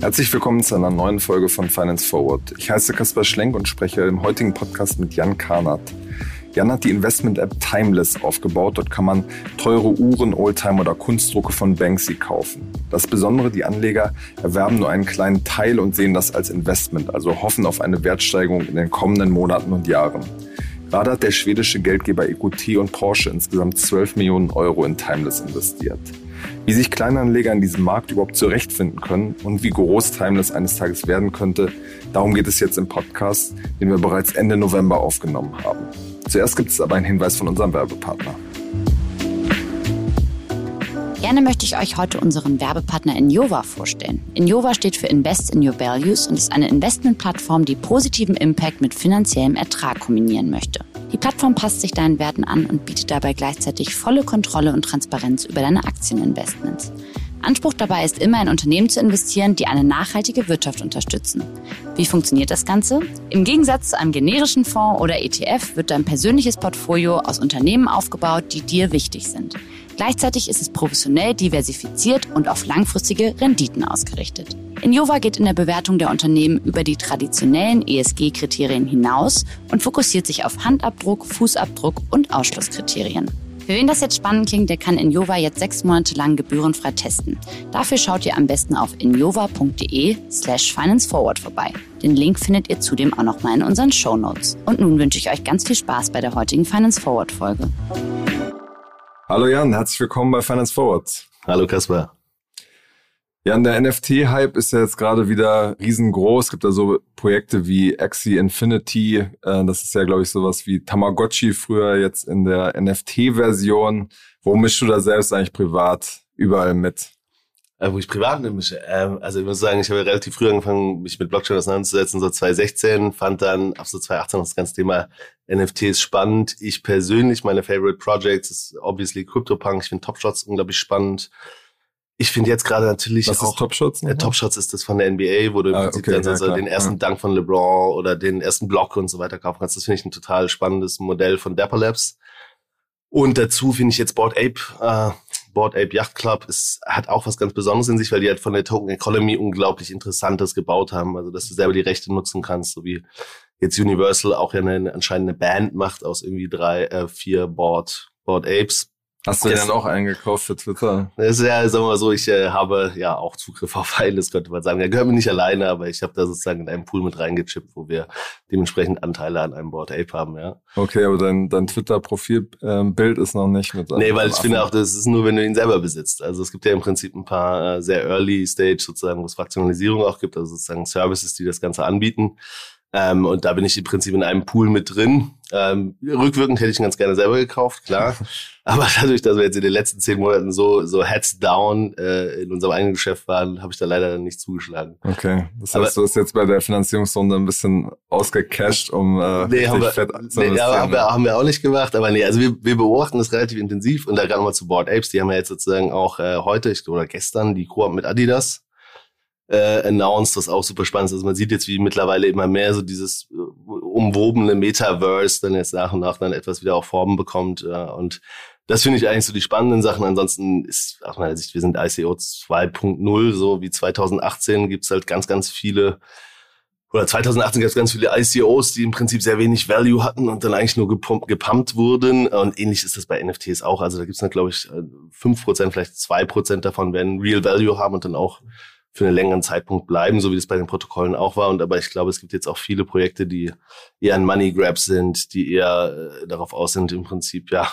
Herzlich willkommen zu einer neuen Folge von Finance Forward. Ich heiße Kaspar Schlenk und spreche im heutigen Podcast mit Jan Karnat. Jan hat die Investment-App Timeless aufgebaut. Dort kann man teure Uhren, Oldtimer oder Kunstdrucke von Banksy kaufen. Das Besondere, die Anleger erwerben nur einen kleinen Teil und sehen das als Investment, also hoffen auf eine Wertsteigerung in den kommenden Monaten und Jahren. Gerade hat der schwedische Geldgeber EQT und Porsche insgesamt 12 Millionen Euro in Timeless investiert. Wie sich Kleinanleger in diesem Markt überhaupt zurechtfinden können und wie groß Timeless eines Tages werden könnte, darum geht es jetzt im Podcast, den wir bereits Ende November aufgenommen haben. Zuerst gibt es aber einen Hinweis von unserem Werbepartner. Gerne möchte ich euch heute unseren Werbepartner Injova vorstellen. Injova steht für Invest in Your Values und ist eine Investmentplattform, die positiven Impact mit finanziellem Ertrag kombinieren möchte. Die Plattform passt sich deinen Werten an und bietet dabei gleichzeitig volle Kontrolle und Transparenz über deine Aktieninvestments. Anspruch dabei ist immer in Unternehmen zu investieren, die eine nachhaltige Wirtschaft unterstützen. Wie funktioniert das Ganze? Im Gegensatz zu einem generischen Fonds oder ETF wird dein persönliches Portfolio aus Unternehmen aufgebaut, die dir wichtig sind. Gleichzeitig ist es professionell diversifiziert und auf langfristige Renditen ausgerichtet. Innova geht in der Bewertung der Unternehmen über die traditionellen ESG-Kriterien hinaus und fokussiert sich auf Handabdruck, Fußabdruck und Ausschlusskriterien. Für wen das jetzt spannend klingt, der kann Injova jetzt sechs Monate lang gebührenfrei testen. Dafür schaut ihr am besten auf injova.de slash financeforward vorbei. Den Link findet ihr zudem auch nochmal in unseren Show Notes. Und nun wünsche ich euch ganz viel Spaß bei der heutigen Finance Forward Folge. Hallo Jan, herzlich willkommen bei Finance Forward. Hallo Kaspar. Jan, der NFT-Hype ist ja jetzt gerade wieder riesengroß. Es gibt da so Projekte wie Axie Infinity. Äh, das ist ja, glaube ich, sowas wie Tamagotchi früher jetzt in der NFT-Version. Wo mischst du da selbst eigentlich privat überall mit? Äh, wo ich privat mische? Ähm, also ich muss sagen, ich habe relativ früh angefangen, mich mit Blockchain auseinanderzusetzen, so 2016, fand dann ab so 2018 das ganze Thema NFTs spannend. Ich persönlich, meine Favorite Projects ist obviously CryptoPunk. Ich finde Top Shots unglaublich spannend. Ich finde jetzt gerade natürlich Was auch. Ist Top Shots? Äh, Top Shots ist das von der NBA, wo du im Ah, Prinzip okay, dann ja, so klar. den ersten Ja. Dank von LeBron oder den ersten Block und so weiter kaufen kannst. Das finde ich ein total spannendes Modell von Dapper Labs. Und dazu finde ich jetzt Board Ape, äh, Board Ape Yacht Club ist, hat auch was ganz Besonderes in sich, weil die halt von der Token Economy unglaublich Interessantes gebaut haben. Also, dass du selber die Rechte nutzen kannst, so wie jetzt Universal auch ja eine, anscheinend eine Band macht aus irgendwie drei, äh, vier Board, Board Apes. Hast du Das- dann auch eingekauft für Twitter? Das ist ja, sagen wir mal so, ich äh, habe ja auch Zugriff auf eines, könnte man sagen. Der gehört mir nicht alleine, aber ich habe da sozusagen in einen Pool mit reingechippt, wo wir dementsprechend Anteile an einem Board Ape haben, ja. Okay, aber dein, dein Twitter-Profilbild ist noch nicht mit. Nee, weil ich Affen. finde auch, das ist nur, wenn du ihn selber besitzt. Also es gibt ja im Prinzip ein paar äh, sehr early stage sozusagen, wo es Fraktionalisierung auch gibt, also sozusagen Services, die das Ganze anbieten. Ähm, und da bin ich im Prinzip in einem Pool mit drin. Ähm, rückwirkend hätte ich ihn ganz gerne selber gekauft, klar. Aber dadurch, dass wir jetzt in den letzten zehn Monaten so, so heads down äh, in unserem eigenen Geschäft waren, habe ich da leider nicht zugeschlagen. Okay, das Aber- heißt, du hast jetzt bei der Finanzierungsrunde ein bisschen ausgecasht, um äh, Nee, haben wir, fett zu nee, aber haben, wir, haben wir auch nicht gemacht. Aber nee, also wir, wir beobachten das relativ intensiv. Und da gerade mal zu Board Apes, die haben ja jetzt sozusagen auch äh, heute ich, oder gestern die Koop mit Adidas äh, announced, was auch super spannend ist. Also man sieht jetzt, wie mittlerweile immer mehr so dieses äh, umwobene Metaverse dann jetzt nach und nach dann etwas wieder auch Formen bekommt. Äh, und das finde ich eigentlich so die spannenden Sachen. Ansonsten ist aus meiner Sicht, wir sind ICO 2.0, so wie 2018 gibt's halt ganz, ganz viele oder 2018 gab es ganz viele ICOs, die im Prinzip sehr wenig Value hatten und dann eigentlich nur gepumpt, gepumpt wurden. Und ähnlich ist das bei NFTs auch. Also da gibt es dann, glaube ich, äh, 5%, vielleicht 2% davon werden Real Value haben und dann auch für einen längeren Zeitpunkt bleiben, so wie das bei den Protokollen auch war. Und aber ich glaube, es gibt jetzt auch viele Projekte, die eher ein Money Grab sind, die eher äh, darauf aus sind, im Prinzip ja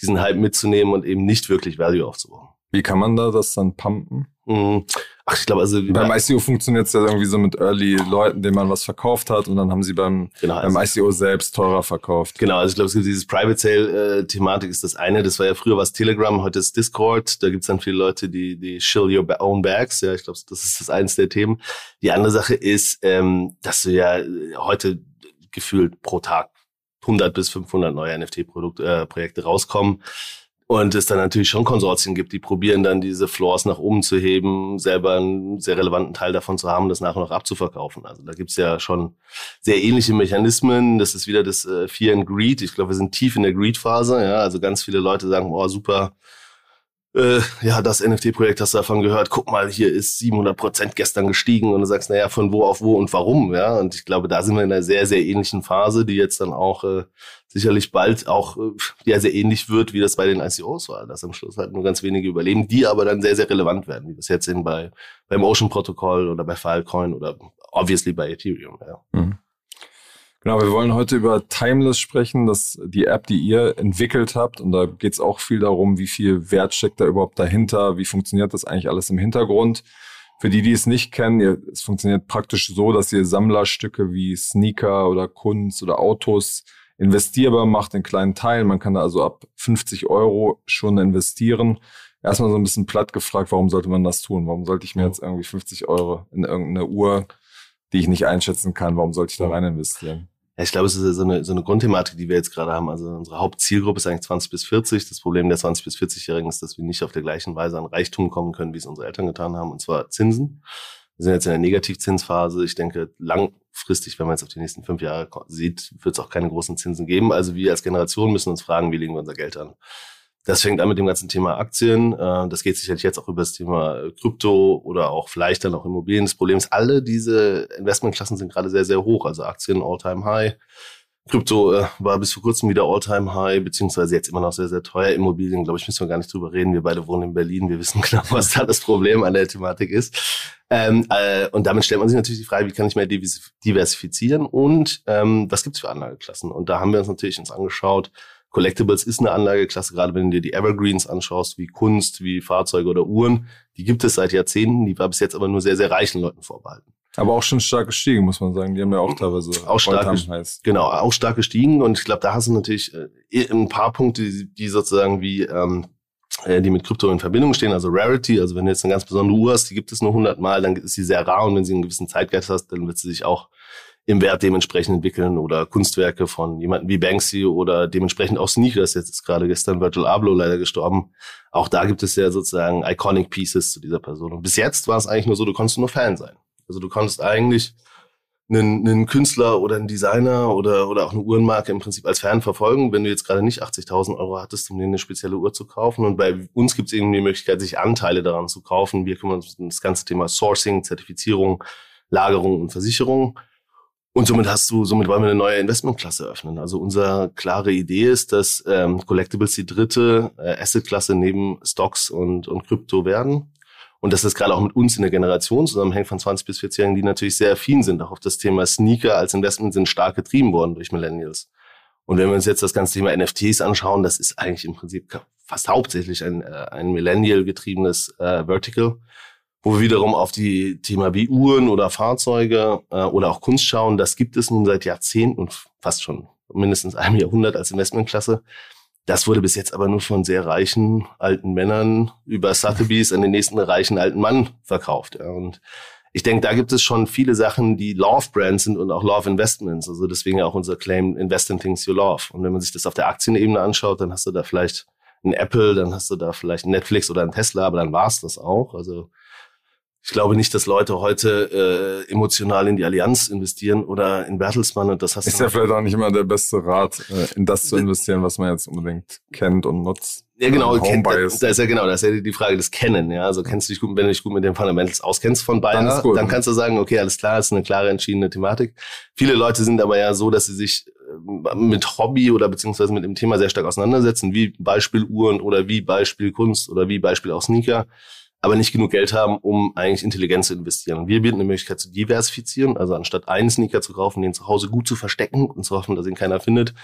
diesen Hype mitzunehmen und eben nicht wirklich Value aufzubauen. Wie kann man da das dann pumpen? Mhm. Ach, ich glaube, also Beim ICO funktioniert es ja irgendwie so mit Early-Leuten, denen man was verkauft hat und dann haben sie beim, genau, beim also- ICO selbst teurer verkauft. Genau, also ich glaube, es gibt dieses Private Sale-Thematik ist das eine. Das war ja früher was Telegram, heute ist Discord. Da gibt's dann viele Leute, die, die shill your own bags. Ja, ich glaube, das ist das eins der Themen. Die andere Sache ist, ähm, dass du ja äh, heute gefühlt pro Tag 100 bis 500 neue NFT-Projekte äh, Projekte rauskommen. Und es dann natürlich schon Konsortien gibt, die probieren dann diese Floors nach oben zu heben, selber einen sehr relevanten Teil davon zu haben, das nachher noch abzuverkaufen. Also da gibt's ja schon sehr ähnliche Mechanismen. Das ist wieder das äh, Fear and Greed. Ich glaube, wir sind tief in der Greed-Phase. Ja, also ganz viele Leute sagen, oh super, äh, ja, das NFT-Projekt hast du davon gehört, guck mal, hier ist 700 Prozent gestern gestiegen und du sagst, naja, von wo auf wo und warum, ja. Und ich glaube, da sind wir in einer sehr, sehr ähnlichen Phase, die jetzt dann auch äh, sicherlich bald auch äh, ja, sehr ähnlich wird, wie das bei den ICOs war, dass am Schluss halt nur ganz wenige überleben, die aber dann sehr, sehr relevant werden, wie es jetzt sehen bei, beim Ocean-Protokoll oder bei Filecoin oder obviously bei Ethereum, ja. Mhm. Genau, wir wollen heute über Timeless sprechen, das die App, die ihr entwickelt habt. Und da geht es auch viel darum, wie viel Wert steckt da überhaupt dahinter, wie funktioniert das eigentlich alles im Hintergrund. Für die, die es nicht kennen, ihr, es funktioniert praktisch so, dass ihr Sammlerstücke wie Sneaker oder Kunst oder Autos investierbar macht in kleinen Teilen. Man kann da also ab 50 Euro schon investieren. Erstmal so ein bisschen platt gefragt, warum sollte man das tun? Warum sollte ich mir jetzt irgendwie 50 Euro in irgendeine Uhr die ich nicht einschätzen kann. Warum sollte ich da rein investieren? Ich glaube, es ist so eine, so eine Grundthematik, die wir jetzt gerade haben. Also unsere Hauptzielgruppe ist eigentlich 20 bis 40. Das Problem der 20 bis 40-Jährigen ist, dass wir nicht auf der gleichen Weise an Reichtum kommen können, wie es unsere Eltern getan haben, und zwar Zinsen. Wir sind jetzt in der Negativzinsphase. Ich denke, langfristig, wenn man jetzt auf die nächsten fünf Jahre sieht, wird es auch keine großen Zinsen geben. Also wir als Generation müssen uns fragen, wie legen wir unser Geld an? Das fängt an mit dem ganzen Thema Aktien. Äh, das geht sicherlich jetzt auch über das Thema Krypto oder auch vielleicht dann auch Immobilien. Das Problem ist, alle diese Investmentklassen sind gerade sehr, sehr hoch. Also Aktien all-time high. Krypto äh, war bis vor kurzem wieder all-time high, beziehungsweise jetzt immer noch sehr, sehr teuer. Immobilien, glaube ich, müssen wir gar nicht drüber reden. Wir beide wohnen in Berlin. Wir wissen genau, was da das Problem an der Thematik ist. Ähm, äh, und damit stellt man sich natürlich die Frage, wie kann ich mehr diversifizieren und ähm, was gibt's für Anlageklassen? Und da haben wir uns natürlich uns angeschaut, Collectibles ist eine Anlageklasse, gerade wenn du dir die Evergreens anschaust, wie Kunst, wie Fahrzeuge oder Uhren. Die gibt es seit Jahrzehnten, die war bis jetzt aber nur sehr, sehr reichen Leuten vorbehalten. Aber auch schon stark gestiegen, muss man sagen. Die haben ja auch teilweise auch stark heißt. Genau, auch stark gestiegen. Und ich glaube, da hast du natürlich äh, ein paar Punkte, die, sozusagen wie ähm, äh, die mit Krypto in Verbindung stehen, also Rarity, also wenn du jetzt eine ganz besondere Uhr hast, die gibt es nur 100 Mal, dann ist sie sehr rar und wenn sie einen gewissen Zeitgeist hast, dann wird sie sich auch im Wert dementsprechend entwickeln oder Kunstwerke von jemandem wie Banksy oder dementsprechend auch Sneakers. Jetzt ist gerade gestern Virgil Abloh leider gestorben. Auch da gibt es ja sozusagen iconic Pieces zu dieser Person. Und bis jetzt war es eigentlich nur so, du konntest nur Fan sein. Also du konntest eigentlich einen, einen Künstler oder einen Designer oder, oder auch eine Uhrenmarke im Prinzip als Fan verfolgen, wenn du jetzt gerade nicht 80.000 Euro hattest, um dir eine spezielle Uhr zu kaufen. Und bei uns gibt es eben die Möglichkeit, sich Anteile daran zu kaufen. Wir kümmern uns um das ganze Thema Sourcing, Zertifizierung, Lagerung und Versicherung. Und somit hast du, somit wollen wir eine neue Investmentklasse öffnen. Also unsere klare Idee ist, dass ähm, Collectibles die dritte äh, Assetklasse neben Stocks und, und Krypto werden. Und dass das gerade auch mit uns in der Generation zusammenhängt von 20 bis 40-Jährigen, die natürlich sehr affin sind. Auch auf das Thema Sneaker als Investment sind stark getrieben worden durch Millennials. Und wenn wir uns jetzt das ganze Thema NFTs anschauen, das ist eigentlich im Prinzip fast hauptsächlich ein, äh, ein Millennial getriebenes äh, Vertical wo wir wiederum auf die Thema wie Uhren oder Fahrzeuge äh, oder auch Kunst schauen. Das gibt es nun seit Jahrzehnten und fast schon mindestens einem Jahrhundert als Investmentklasse. Das wurde bis jetzt aber nur von sehr reichen alten Männern über Sotheby's an den nächsten reichen alten Mann verkauft. Ja. Und ich denke, da gibt es schon viele Sachen, die Love Brands sind und auch Love Investments. Also deswegen auch unser Claim Invest in Things You Love. Und wenn man sich das auf der Aktienebene anschaut, dann hast du da vielleicht ein Apple, dann hast du da vielleicht ein Netflix oder ein Tesla, aber dann war's das auch. Also ich glaube nicht, dass Leute heute äh, emotional in die Allianz investieren oder in Bertelsmann und das hast Ist ja vielleicht auch nicht immer der beste Rat, äh, in das zu investieren, was man jetzt unbedingt kennt und nutzt. Ja, genau, kennt, da, da ist ja genau, da ist ja die Frage des Kennen, ja. Also kennst du dich gut, wenn du dich gut mit den Fundamentals auskennst von Bayern, dann, dann kannst du sagen, okay, alles klar, ist eine klare entschiedene Thematik. Viele Leute sind aber ja so, dass sie sich äh, mit Hobby oder beziehungsweise mit dem Thema sehr stark auseinandersetzen, wie Beispiel Uhren oder wie Beispiel Kunst oder wie Beispiel auch Sneaker aber nicht genug Geld haben, um eigentlich intelligent zu investieren. Und wir bieten eine Möglichkeit zu diversifizieren, also anstatt einen Sneaker zu kaufen, den zu Hause gut zu verstecken und zu hoffen, dass ihn keiner findet,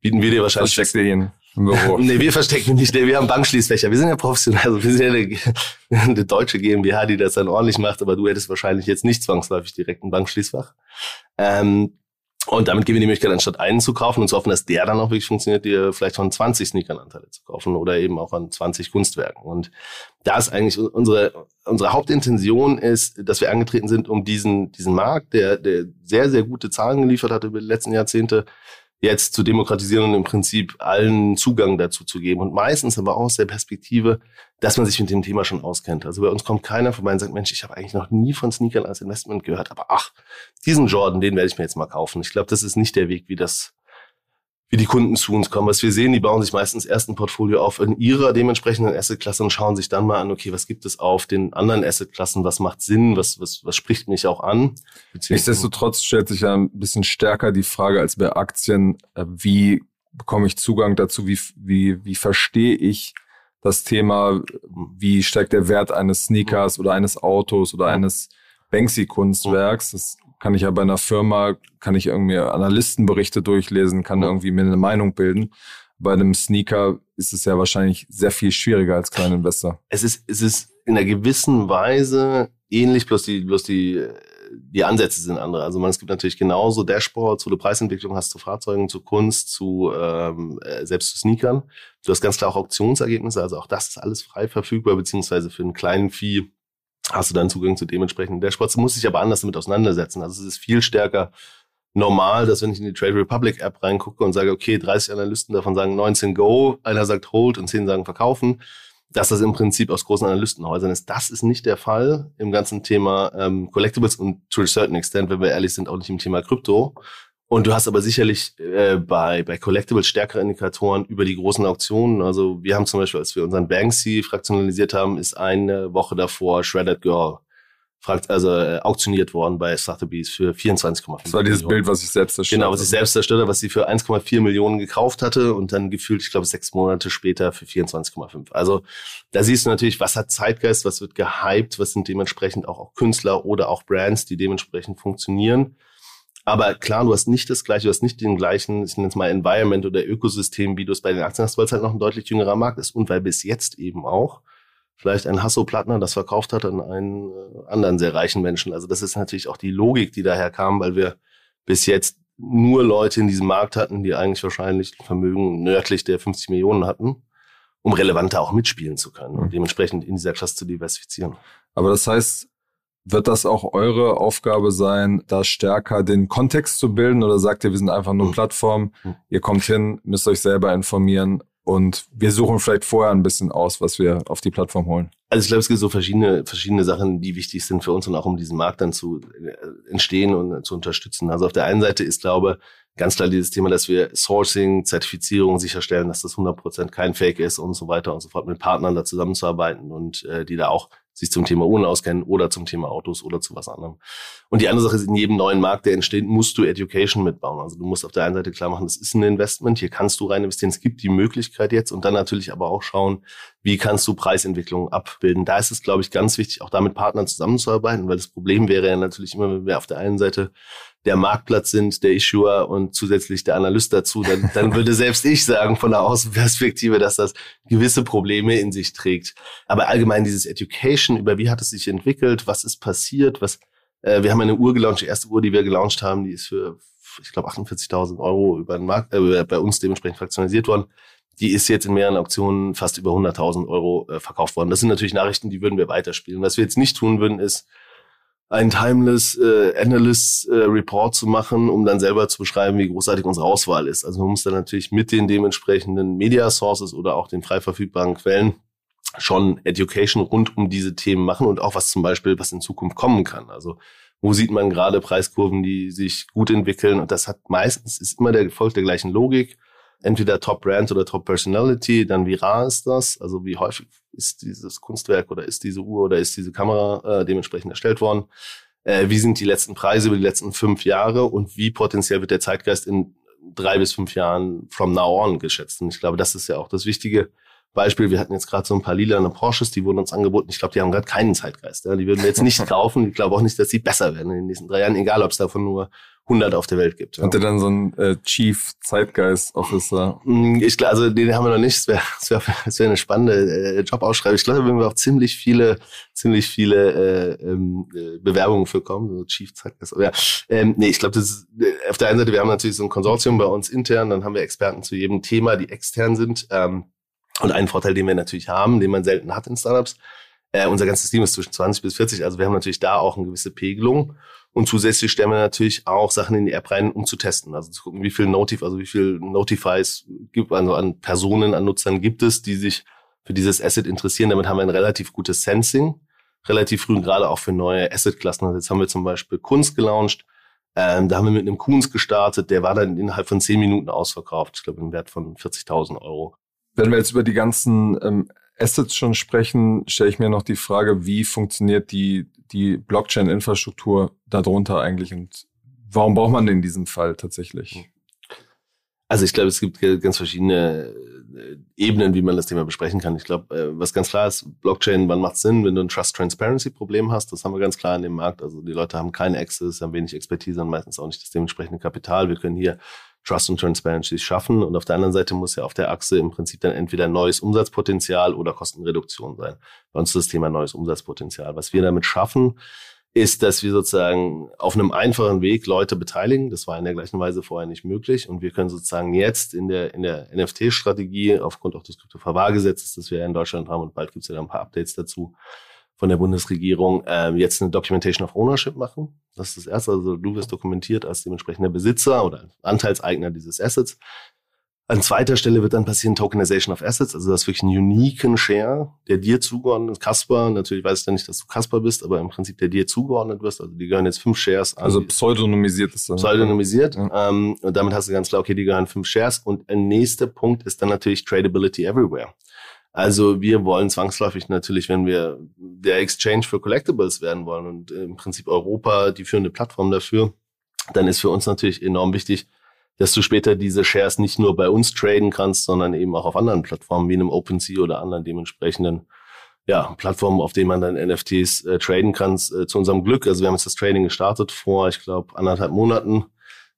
bieten wir dir wahrscheinlich... Versteckt ihr ihn im Büro? nee, wir verstecken ihn nicht. Nee, wir haben Bankschließfächer. Wir sind ja professionell. Also wir sind ja eine, eine deutsche GmbH, die das dann ordentlich macht, aber du hättest wahrscheinlich jetzt nicht zwangsläufig direkt ein Bankschließfach. Ähm, und damit geben wir die Möglichkeit, anstatt einen zu kaufen und zu hoffen, dass der dann auch wirklich funktioniert, dir vielleicht von 20 Sneakern Anteile zu kaufen oder eben auch an 20 Kunstwerken. Und da ist eigentlich unsere, unsere Hauptintention ist, dass wir angetreten sind, um diesen, diesen Markt, der, der sehr, sehr gute Zahlen geliefert hat über die letzten Jahrzehnte, jetzt zu demokratisieren und im Prinzip allen Zugang dazu zu geben. Und meistens aber auch aus der Perspektive, dass man sich mit dem Thema schon auskennt. Also bei uns kommt keiner vorbei und sagt, Mensch, ich habe eigentlich noch nie von Sneakern als Investment gehört, aber ach, diesen Jordan, den werde ich mir jetzt mal kaufen. Ich glaube, das ist nicht der Weg, wie das wie die Kunden zu uns kommen. Was wir sehen, die bauen sich meistens erst ein Portfolio auf in ihrer dementsprechenden Assetklasse und schauen sich dann mal an, okay, was gibt es auf den anderen Assetklassen, was macht Sinn, was, was, was spricht mich auch an. Nichtsdestotrotz stellt sich ja ein bisschen stärker die Frage als bei Aktien, äh, wie bekomme ich Zugang dazu, wie, wie, wie verstehe ich das Thema, wie steigt der Wert eines Sneakers oder eines Autos oder eines Banksy-Kunstwerks. Das kann ich ja bei einer Firma, kann ich irgendwie Analystenberichte durchlesen, kann irgendwie mir eine Meinung bilden. Bei einem Sneaker ist es ja wahrscheinlich sehr viel schwieriger als kleiner Investor. Es ist, es ist in einer gewissen Weise ähnlich, bloß die, bloß die, die Ansätze sind andere. Also man, es gibt natürlich genauso Dashboards, wo du Preisentwicklung hast zu Fahrzeugen, zu Kunst, zu ähm, äh, selbst zu Sneakern. Du hast ganz klar auch Auktionsergebnisse, also auch das ist alles frei verfügbar, beziehungsweise für einen kleinen Fee hast du dann Zugang zu dementsprechenden Dashboards. Du musst dich aber anders damit auseinandersetzen. Also es ist viel stärker normal, dass wenn ich in die Trade Republic App reingucke und sage, okay, 30 Analysten davon sagen 19 Go, einer sagt Hold und 10 sagen Verkaufen, dass das im Prinzip aus großen Analystenhäusern ist. Das ist nicht der Fall im ganzen Thema ähm, Collectibles und to a certain extent, wenn wir ehrlich sind, auch nicht im Thema Krypto. Und du hast aber sicherlich äh, bei, bei Collectibles stärkere Indikatoren über die großen Auktionen. Also wir haben zum Beispiel, als wir unseren Banksy fraktionalisiert haben, ist eine Woche davor Shredded Girl fragt, also äh, auktioniert worden bei Sotheby's für 24,5 Das war dieses Bild, was ich selbst zerstört Genau, was ich selbst zerstört habe, was sie für 1,4 Millionen gekauft hatte und dann gefühlt, ich glaube, sechs Monate später für 24,5. Also da siehst du natürlich, was hat Zeitgeist, was wird gehypt, was sind dementsprechend auch, auch Künstler oder auch Brands, die dementsprechend funktionieren. Aber klar, du hast nicht das gleiche, du hast nicht den gleichen, ich nenne es mal Environment oder Ökosystem, wie du es bei den Aktien hast, weil es halt noch ein deutlich jüngerer Markt ist und weil bis jetzt eben auch vielleicht ein Hasso-Plattner das verkauft hat an einen äh, anderen sehr reichen Menschen. Also das ist natürlich auch die Logik, die daher kam, weil wir bis jetzt nur Leute in diesem Markt hatten, die eigentlich wahrscheinlich Vermögen nördlich der 50 Millionen hatten, um relevanter auch mitspielen zu können und mhm. dementsprechend in dieser Klasse zu diversifizieren. Aber das heißt, wird das auch eure Aufgabe sein, da stärker den Kontext zu bilden oder sagt ihr, wir sind einfach nur mhm. Plattform, mhm. ihr kommt hin, müsst euch selber informieren und wir suchen vielleicht vorher ein bisschen aus, was wir auf die Plattform holen? Also ich glaube, es gibt so verschiedene, verschiedene Sachen, die wichtig sind für uns und auch um diesen Markt dann zu äh, entstehen und zu unterstützen. Also auf der einen Seite ist, glaube ganz klar dieses Thema, dass wir Sourcing, Zertifizierung sicherstellen, dass das 100% kein Fake ist und so weiter und so fort, mit Partnern da zusammenzuarbeiten und äh, die da auch sich zum Thema Uhren auskennen oder zum Thema Autos oder zu was anderem. Und die andere Sache ist, in jedem neuen Markt, der entsteht, musst du Education mitbauen. Also du musst auf der einen Seite klar machen, das ist ein Investment, hier kannst du rein investieren, es gibt die Möglichkeit jetzt und dann natürlich aber auch schauen, wie kannst du Preisentwicklung abbilden. Da ist es, glaube ich, ganz wichtig, auch da mit Partnern zusammenzuarbeiten, weil das Problem wäre ja natürlich immer, wenn wir auf der einen Seite der Marktplatz sind, der Issuer und zusätzlich der Analyst dazu, dann, dann würde selbst ich sagen von der Außenperspektive, dass das gewisse Probleme in sich trägt. Aber allgemein dieses Education über wie hat es sich entwickelt, was ist passiert, was äh, wir haben eine Uhr gelauncht, die erste Uhr, die wir gelauncht haben, die ist für ich glaube 48.000 Euro über den Markt, äh, bei uns dementsprechend fraktionalisiert worden. Die ist jetzt in mehreren Auktionen fast über 100.000 Euro äh, verkauft worden. Das sind natürlich Nachrichten, die würden wir weiterspielen. Was wir jetzt nicht tun würden, ist ein Timeless äh, Analyst äh, Report zu machen, um dann selber zu beschreiben, wie großartig unsere Auswahl ist. Also man muss dann natürlich mit den dementsprechenden Media Sources oder auch den frei verfügbaren Quellen schon Education rund um diese Themen machen und auch was zum Beispiel, was in Zukunft kommen kann. Also wo sieht man gerade Preiskurven, die sich gut entwickeln und das hat meistens ist immer der Erfolg der gleichen Logik entweder Top Brand oder Top Personality, dann wie rar ist das, also wie häufig ist dieses Kunstwerk oder ist diese Uhr oder ist diese Kamera äh, dementsprechend erstellt worden, äh, wie sind die letzten Preise über die letzten fünf Jahre und wie potenziell wird der Zeitgeist in drei bis fünf Jahren from now on geschätzt. Und ich glaube, das ist ja auch das Wichtige. Beispiel, wir hatten jetzt gerade so ein paar lila Porsches, die wurden uns angeboten. Ich glaube, die haben gerade keinen Zeitgeist. Ja. Die würden wir jetzt nicht kaufen. Ich glaube auch nicht, dass sie besser werden in den nächsten drei Jahren, egal ob es davon nur 100 auf der Welt gibt. Ja. Hat er dann so einen äh, Chief Zeitgeist Officer? Mm, ich glaube, also den haben wir noch nicht. Das wäre wär, wär eine spannende äh, Jobausschreibung. Ich glaube, da würden wir auch ziemlich viele, ziemlich viele äh, ähm, äh, Bewerbungen für kommen. So Chief Zeitgeist. Ja, ähm, nee, ich glaube, das ist äh, auf der einen Seite, wir haben natürlich so ein Konsortium bei uns intern, dann haben wir Experten zu jedem Thema, die extern sind. Ähm, und einen Vorteil, den wir natürlich haben, den man selten hat in Startups, Äh, unser ganzes Team ist zwischen 20 bis 40, also wir haben natürlich da auch eine gewisse Pegelung. Und zusätzlich stellen wir natürlich auch Sachen in die App rein, um zu testen. Also zu gucken, wie viel Notif, also wie viel Notifies gibt, also an Personen, an Nutzern gibt es, die sich für dieses Asset interessieren. Damit haben wir ein relativ gutes Sensing, relativ früh, gerade auch für neue Asset-Klassen. Also jetzt haben wir zum Beispiel Kunst gelauncht. Ähm, da haben wir mit einem Kunst gestartet, der war dann innerhalb von zehn Minuten ausverkauft. Ich glaube, im Wert von 40.000 Euro. Wenn wir jetzt über die ganzen ähm, Assets schon sprechen, stelle ich mir noch die Frage, wie funktioniert die, die Blockchain-Infrastruktur darunter eigentlich und warum braucht man denn in diesem Fall tatsächlich? Also ich glaube, es gibt ganz verschiedene äh, Ebenen, wie man das Thema besprechen kann. Ich glaube, äh, was ganz klar ist, Blockchain, wann macht Sinn, wenn du ein Trust-Transparency-Problem hast? Das haben wir ganz klar in dem Markt. Also die Leute haben keinen Access, haben wenig Expertise und meistens auch nicht das dementsprechende Kapital. Wir können hier Trust und Transparency schaffen. Und auf der anderen Seite muss ja auf der Achse im Prinzip dann entweder neues Umsatzpotenzial oder Kostenreduktion sein. Bei uns ist das Thema neues Umsatzpotenzial. Was wir damit schaffen, ist, dass wir sozusagen auf einem einfachen Weg Leute beteiligen. Das war in der gleichen Weise vorher nicht möglich. Und wir können sozusagen jetzt in der, in der NFT-Strategie, aufgrund auch des Kryptoverwahrgesetzes, das wir ja in Deutschland haben, und bald gibt es ja da ein paar Updates dazu von der Bundesregierung, äh, jetzt eine Documentation of Ownership machen. Das ist das Erste. Also du wirst dokumentiert als dementsprechender Besitzer oder Anteilseigner dieses Assets. An zweiter Stelle wird dann passieren Tokenization of Assets, also das wirklich einen uniken Share, der dir zugeordnet ist. Kasper, natürlich weiß ich ja nicht, dass du Kasper bist, aber im Prinzip der dir zugeordnet wirst. Also die gehören jetzt fünf Shares an. Also pseudonymisiert ist das. Pseudonymisiert. Ja. Ähm, und damit hast du ganz klar, okay, die gehören fünf Shares. Und ein nächster Punkt ist dann natürlich Tradability everywhere. Also wir wollen zwangsläufig natürlich, wenn wir der Exchange für Collectibles werden wollen und im Prinzip Europa die führende Plattform dafür, dann ist für uns natürlich enorm wichtig, dass du später diese Shares nicht nur bei uns traden kannst, sondern eben auch auf anderen Plattformen wie einem OpenSea oder anderen dementsprechenden ja, Plattformen, auf denen man dann NFTs äh, traden kann. Äh, zu unserem Glück, also wir haben jetzt das Trading gestartet vor, ich glaube, anderthalb Monaten,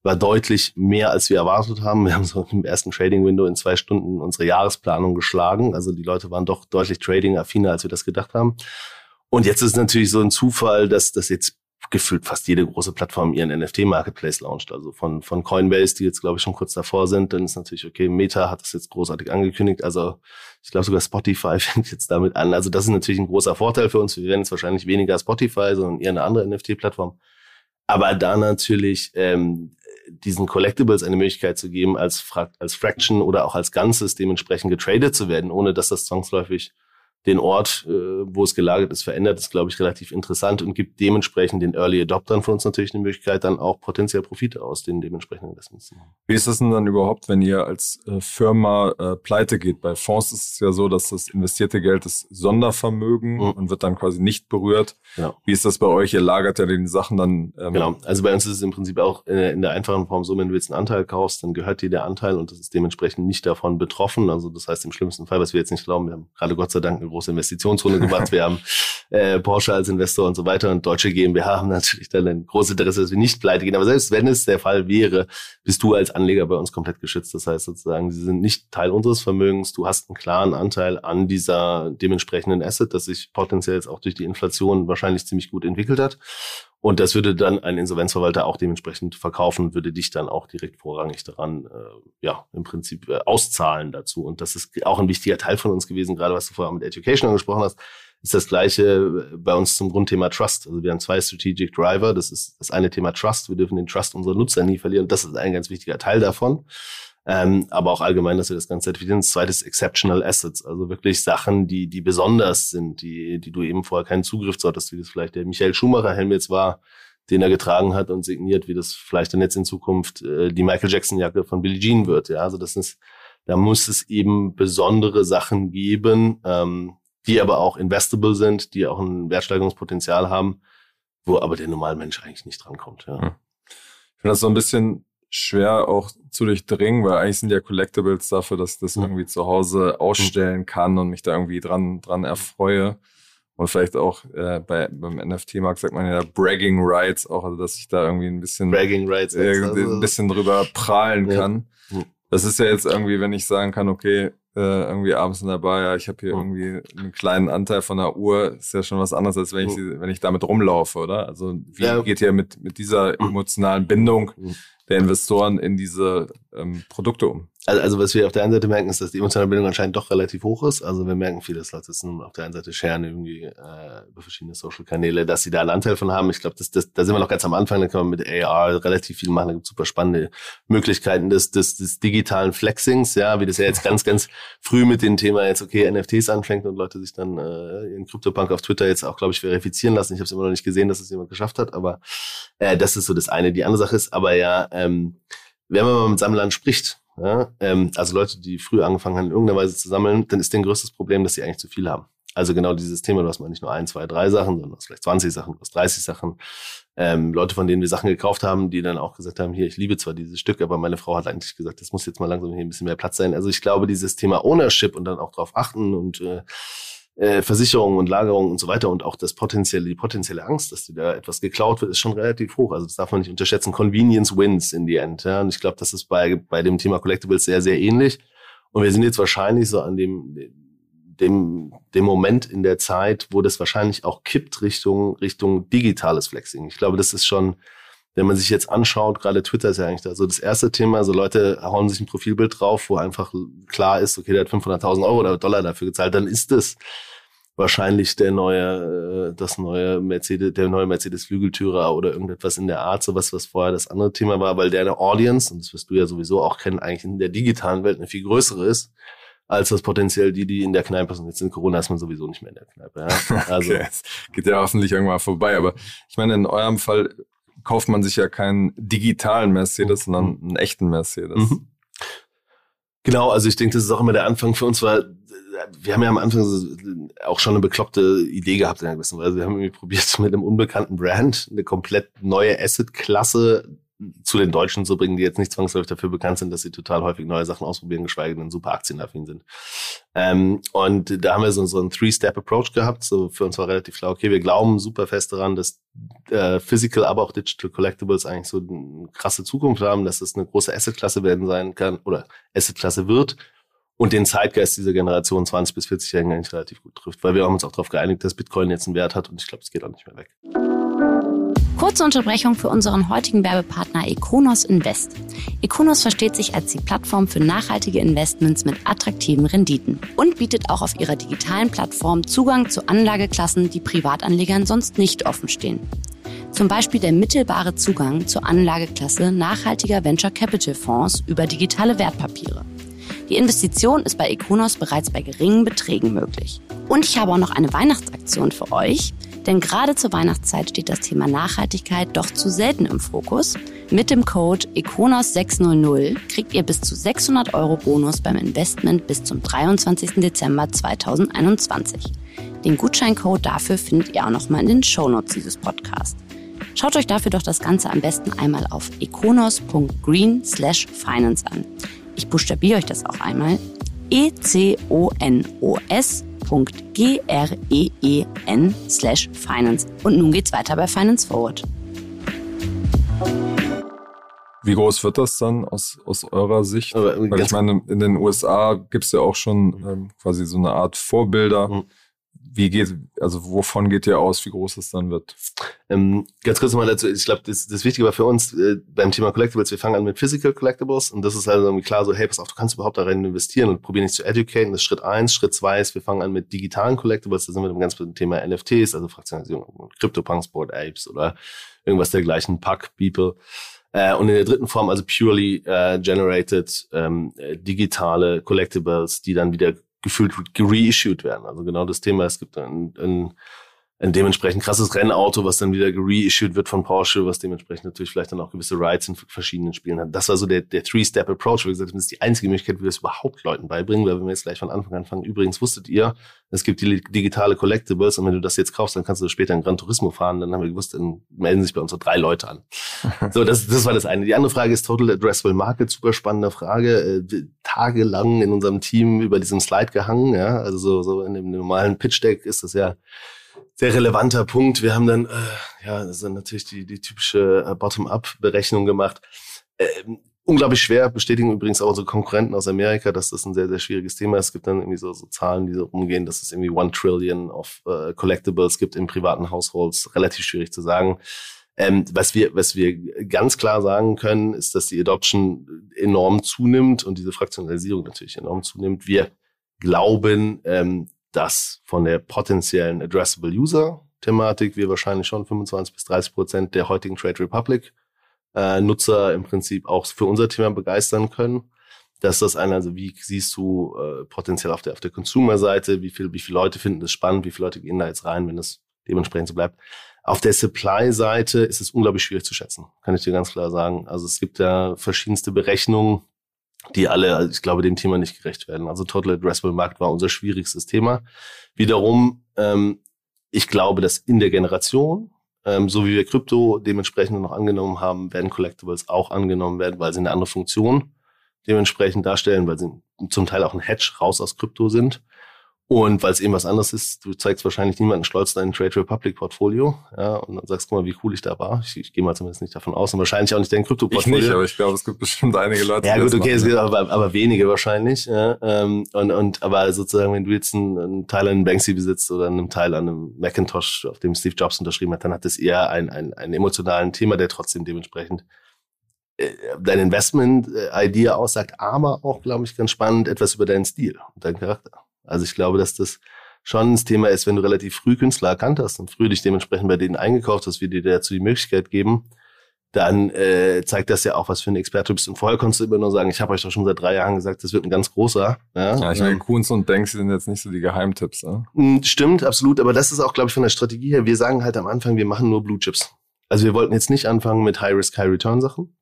war deutlich mehr, als wir erwartet haben. Wir haben so im ersten Trading-Window in zwei Stunden unsere Jahresplanung geschlagen. Also die Leute waren doch deutlich trading-affiner, als wir das gedacht haben. Und jetzt ist natürlich so ein Zufall, dass das jetzt gefühlt fast jede große Plattform ihren NFT-Marketplace launcht. Also von, von Coinbase, die jetzt, glaube ich, schon kurz davor sind, dann ist natürlich, okay, Meta hat das jetzt großartig angekündigt. Also ich glaube sogar Spotify fängt jetzt damit an. Also das ist natürlich ein großer Vorteil für uns. Wir werden jetzt wahrscheinlich weniger Spotify, sondern eher eine andere NFT-Plattform. Aber da natürlich ähm, diesen Collectibles eine Möglichkeit zu geben, als, als Fraction oder auch als Ganzes dementsprechend getradet zu werden, ohne dass das zwangsläufig den Ort, äh, wo es gelagert ist, verändert, ist, glaube ich, relativ interessant und gibt dementsprechend den Early Adoptern von uns natürlich eine Möglichkeit, dann auch potenziell Profite aus den dementsprechenden Investments zu machen. Wie ist das denn dann überhaupt, wenn ihr als äh, Firma äh, pleite geht? Bei Fonds ist es ja so, dass das investierte Geld ist Sondervermögen mhm. und wird dann quasi nicht berührt. Genau. Wie ist das bei euch? Ihr lagert ja den Sachen dann. Ähm genau, also bei uns ist es im Prinzip auch in der einfachen Form so, wenn du jetzt einen Anteil kaufst, dann gehört dir der Anteil und das ist dementsprechend nicht davon betroffen. Also das heißt im schlimmsten Fall, was wir jetzt nicht glauben, wir haben gerade Gott sei Dank eine große Investitionsrunde gemacht. Wir haben äh, Porsche als Investor und so weiter und deutsche GmbH haben natürlich dann ein großes Interesse, dass wir nicht pleite gehen. Aber selbst wenn es der Fall wäre, bist du als Anleger bei uns komplett geschützt. Das heißt sozusagen, sie sind nicht Teil unseres Vermögens. Du hast einen klaren Anteil an dieser dementsprechenden Asset, das sich potenziell jetzt auch durch die Inflation wahrscheinlich ziemlich gut entwickelt hat. Und das würde dann ein Insolvenzverwalter auch dementsprechend verkaufen, würde dich dann auch direkt vorrangig daran, äh, ja, im Prinzip äh, auszahlen dazu. Und das ist auch ein wichtiger Teil von uns gewesen, gerade was du vorher mit Education angesprochen hast, ist das gleiche bei uns zum Grundthema Trust. Also wir haben zwei Strategic Driver. Das ist das eine Thema Trust. Wir dürfen den Trust unserer Nutzer nie verlieren. Das ist ein ganz wichtiger Teil davon. Ähm, aber auch allgemein, dass wir das Ganze zertifizieren. Das zweite ist Exceptional Assets, also wirklich Sachen, die, die besonders sind, die, die du eben vorher keinen Zugriff zu hattest, wie das vielleicht der Michael Schumacher Helm jetzt war, den er getragen hat und signiert, wie das vielleicht dann jetzt in Zukunft äh, die Michael Jackson Jacke von Billie Jean wird. Ja, also das ist, da muss es eben besondere Sachen geben, ähm, die aber auch investable sind, die auch ein Wertsteigerungspotenzial haben, wo aber der Normalmensch eigentlich nicht drankommt. Ja. Hm. Ich finde das so ein bisschen schwer auch zu durchdringen, weil eigentlich sind ja Collectibles dafür, dass ich das mhm. irgendwie zu Hause ausstellen kann und mich da irgendwie dran, dran erfreue. Und vielleicht auch äh, bei, beim NFT-Markt sagt man ja Bragging Rights auch, also dass ich da irgendwie ein bisschen, Bragging Rights äh, also. ein bisschen drüber prahlen ja. kann. Mhm. Das ist ja jetzt irgendwie, wenn ich sagen kann, okay, äh, irgendwie abends in der Bar, ja, ich habe hier mhm. irgendwie einen kleinen Anteil von der Uhr, ist ja schon was anderes, als wenn ich, mhm. wenn ich damit rumlaufe, oder? Also wie ja. geht ihr mit, mit dieser emotionalen Bindung der Investoren in diese ähm, Produkte um? Also, also was wir auf der einen Seite merken, ist, dass die emotionale Bindung anscheinend doch relativ hoch ist. Also wir merken viele Leute sind auf der einen Seite sharen irgendwie äh, über verschiedene Social-Kanäle, dass sie da einen Anteil von haben. Ich glaube, das, das, da sind wir noch ganz am Anfang, da kann man mit AR relativ viel machen. Da gibt super spannende Möglichkeiten des, des, des digitalen Flexings, ja, wie das ja jetzt ganz, ganz früh mit dem Thema jetzt, okay, NFTs anfängt und Leute sich dann äh, ihren CryptoPunk auf Twitter jetzt auch, glaube ich, verifizieren lassen. Ich habe es immer noch nicht gesehen, dass es das jemand geschafft hat, aber äh, das ist so das eine. Die andere Sache ist aber ja, ähm, wenn man mal mit Sammlern spricht, ja, ähm, also Leute, die früh angefangen haben, in irgendeiner Weise zu sammeln, dann ist deren größtes Problem, dass sie eigentlich zu viel haben. Also genau dieses Thema, du hast mal nicht nur ein, zwei, drei Sachen, sondern du hast vielleicht 20 Sachen, du hast 30 Sachen. Ähm, Leute, von denen wir Sachen gekauft haben, die dann auch gesagt haben, hier, ich liebe zwar dieses Stück, aber meine Frau hat eigentlich gesagt, das muss jetzt mal langsam hier ein bisschen mehr Platz sein. Also ich glaube, dieses Thema Ownership und dann auch darauf achten und äh, äh, Versicherungen und Lagerungen und so weiter und auch das potenzielle, die potenzielle Angst, dass dir da etwas geklaut wird, ist schon relativ hoch. Also das darf man nicht unterschätzen. Convenience wins in the end. Ja? Und ich glaube, das ist bei, bei dem Thema Collectibles sehr, sehr ähnlich. Und wir sind jetzt wahrscheinlich so an dem, dem, dem Moment in der Zeit, wo das wahrscheinlich auch kippt Richtung, Richtung digitales Flexing. Ich glaube, das ist schon, wenn man sich jetzt anschaut, gerade Twitter ist ja eigentlich da so das erste Thema, so Leute hauen sich ein Profilbild drauf, wo einfach klar ist, okay, der hat 500.000 Euro oder Dollar dafür gezahlt, dann ist das wahrscheinlich der neue, äh, das neue Mercedes, der neue Mercedes Flügeltürer oder irgendetwas in der Art, sowas, was vorher das andere Thema war, weil der eine Audience, und das wirst du ja sowieso auch kennen, eigentlich in der digitalen Welt eine viel größere ist, als das potenziell die, die in der Kneipe sind. Jetzt in Corona ist man sowieso nicht mehr in der Kneipe. Ja? Also okay, es geht ja hoffentlich irgendwann vorbei. Aber ich meine, in eurem Fall kauft man sich ja keinen digitalen Mercedes, mhm. sondern einen echten Mercedes. Mhm. Genau, also ich denke, das ist auch immer der Anfang für uns, weil wir haben ja am Anfang auch schon eine bekloppte Idee gehabt in einer gewissen Weise. Wir haben irgendwie probiert, mit einem unbekannten Brand eine komplett neue Asset-Klasse zu den Deutschen zu bringen, die jetzt nicht zwangsläufig dafür bekannt sind, dass sie total häufig neue Sachen ausprobieren, geschweige denn super aktienaffin sind. Ähm, und da haben wir so, so einen Three-Step-Approach gehabt. So für uns war relativ klar, okay, wir glauben super fest daran, dass äh, Physical, aber auch Digital Collectibles eigentlich so eine krasse Zukunft haben, dass es eine große Asset-Klasse werden sein kann oder Asset-Klasse wird und den Zeitgeist dieser Generation 20 bis 40-Jährigen eigentlich relativ gut trifft, weil wir haben uns auch darauf geeinigt, dass Bitcoin jetzt einen Wert hat und ich glaube, es geht auch nicht mehr weg. Kurze Unterbrechung für unseren heutigen Werbepartner Econos Invest. Econos versteht sich als die Plattform für nachhaltige Investments mit attraktiven Renditen und bietet auch auf ihrer digitalen Plattform Zugang zu Anlageklassen, die Privatanlegern sonst nicht offen stehen. Zum Beispiel der mittelbare Zugang zur Anlageklasse nachhaltiger Venture Capital Fonds über digitale Wertpapiere. Die Investition ist bei Econos bereits bei geringen Beträgen möglich. Und ich habe auch noch eine Weihnachtsaktion für euch. Denn gerade zur Weihnachtszeit steht das Thema Nachhaltigkeit doch zu selten im Fokus. Mit dem Code ECONOS600 kriegt ihr bis zu 600 Euro Bonus beim Investment bis zum 23. Dezember 2021. Den Gutscheincode dafür findet ihr auch nochmal in den Shownotes dieses Podcasts. Schaut euch dafür doch das Ganze am besten einmal auf econos.green/finance an. Ich buchstabiere euch das auch einmal. E-C-O-N-O-S www.green slash finance. Und nun geht's weiter bei Finance Forward. Wie groß wird das dann aus, aus eurer Sicht? Weil ich meine, in den USA gibt es ja auch schon ähm, quasi so eine Art Vorbilder. Mhm wie geht, also wovon geht ihr aus, wie groß es dann wird? Ähm, ganz kurz mal dazu, ich glaube, das, das Wichtige war für uns äh, beim Thema Collectibles, wir fangen an mit Physical Collectibles und das ist also irgendwie klar so, hey, pass auf, du kannst überhaupt darin investieren und probier nicht zu educaten, das ist Schritt eins. Schritt zwei ist, wir fangen an mit digitalen Collectibles, da sind wir mit dem ganzen Thema NFTs, also Fraktionalisierung, CryptoPunks, Board Apes oder irgendwas dergleichen, Pack, People. Äh, und in der dritten Form, also purely äh, generated ähm, äh, digitale Collectibles, die dann wieder gefühlt gereissued werden. Also genau das Thema, es gibt ein, ein ein dementsprechend krasses Rennauto, was dann wieder reissued wird von Porsche, was dementsprechend natürlich vielleicht dann auch gewisse Rides in verschiedenen Spielen hat. Das war so der, der Three-Step-Approach. Wie gesagt, das ist die einzige Möglichkeit, wie wir es überhaupt Leuten beibringen, weil wenn wir jetzt gleich von Anfang an fangen, übrigens wusstet ihr, es gibt die digitale Collectibles und wenn du das jetzt kaufst, dann kannst du später in Gran Turismo fahren, dann haben wir gewusst, dann melden sich bei uns so drei Leute an. so, das, das war das eine. Die andere Frage ist Total Addressable Market, super spannende Frage. Äh, tagelang in unserem Team über diesem Slide gehangen, ja, also so, so in dem normalen Pitch-Deck ist das ja sehr relevanter Punkt. Wir haben dann, äh, ja, das ist natürlich die, die typische äh, Bottom-up-Berechnung gemacht. Äh, unglaublich schwer, bestätigen übrigens auch unsere Konkurrenten aus Amerika, dass das ein sehr, sehr schwieriges Thema ist. Es gibt dann irgendwie so, so Zahlen, die so rumgehen, dass es irgendwie one trillion of äh, Collectibles gibt in privaten Households. Relativ schwierig zu sagen. Ähm, was wir, was wir ganz klar sagen können, ist, dass die Adoption enorm zunimmt und diese Fraktionalisierung natürlich enorm zunimmt. Wir glauben, ähm, dass von der potenziellen Addressable User Thematik wir wahrscheinlich schon 25 bis 30 Prozent der heutigen Trade Republic äh, Nutzer im Prinzip auch für unser Thema begeistern können. Das ist das eine, also wie siehst du äh, potenziell auf der, auf der Consumer-Seite, wie viel, wie viele Leute finden das spannend, wie viele Leute gehen da jetzt rein, wenn es dementsprechend so bleibt. Auf der Supply-Seite ist es unglaublich schwierig zu schätzen, kann ich dir ganz klar sagen. Also es gibt ja verschiedenste Berechnungen, die alle, ich glaube, dem Thema nicht gerecht werden. Also Total Addressable Markt war unser schwierigstes Thema. Wiederum, ähm, ich glaube, dass in der Generation, ähm, so wie wir Krypto dementsprechend noch angenommen haben, werden Collectibles auch angenommen werden, weil sie eine andere Funktion dementsprechend darstellen, weil sie zum Teil auch ein Hedge raus aus Krypto sind. Und weil es eben was anderes ist, du zeigst wahrscheinlich niemanden stolz dein Trade Republic Portfolio, ja, und dann sagst, guck mal, wie cool ich da war. Ich, ich gehe mal zumindest nicht davon aus und wahrscheinlich auch nicht dein Krypto-Portfolio. Ich nicht, aber ich glaube, es gibt bestimmt einige Leute. Ja, gut, okay, es gibt aber, aber wenige wahrscheinlich. Ja, ähm, und, und aber sozusagen, wenn du jetzt einen, einen Teil an einem Banksy besitzt oder einen Teil an einem Macintosh, auf dem Steve Jobs unterschrieben hat, dann hat das eher ein, ein, ein emotionalen Thema, der trotzdem dementsprechend äh, dein Investment-Idea aussagt, aber auch, glaube ich, ganz spannend, etwas über deinen Stil und deinen Charakter. Also ich glaube, dass das schon das Thema ist, wenn du relativ früh Künstler erkannt hast und früh dich dementsprechend bei denen eingekauft hast, wie dir dazu die Möglichkeit geben, dann äh, zeigt das ja auch, was für ein Experte du bist. Und vorher konntest du immer nur sagen, ich habe euch doch schon seit drei Jahren gesagt, das wird ein ganz großer. Ja, ja ich meine, Kunz und Banks sind jetzt nicht so die Geheimtipps. Ne? Stimmt, absolut. Aber das ist auch, glaube ich, von der Strategie her. Wir sagen halt am Anfang, wir machen nur Blue Chips. Also wir wollten jetzt nicht anfangen mit High-Risk, High-Return-Sachen.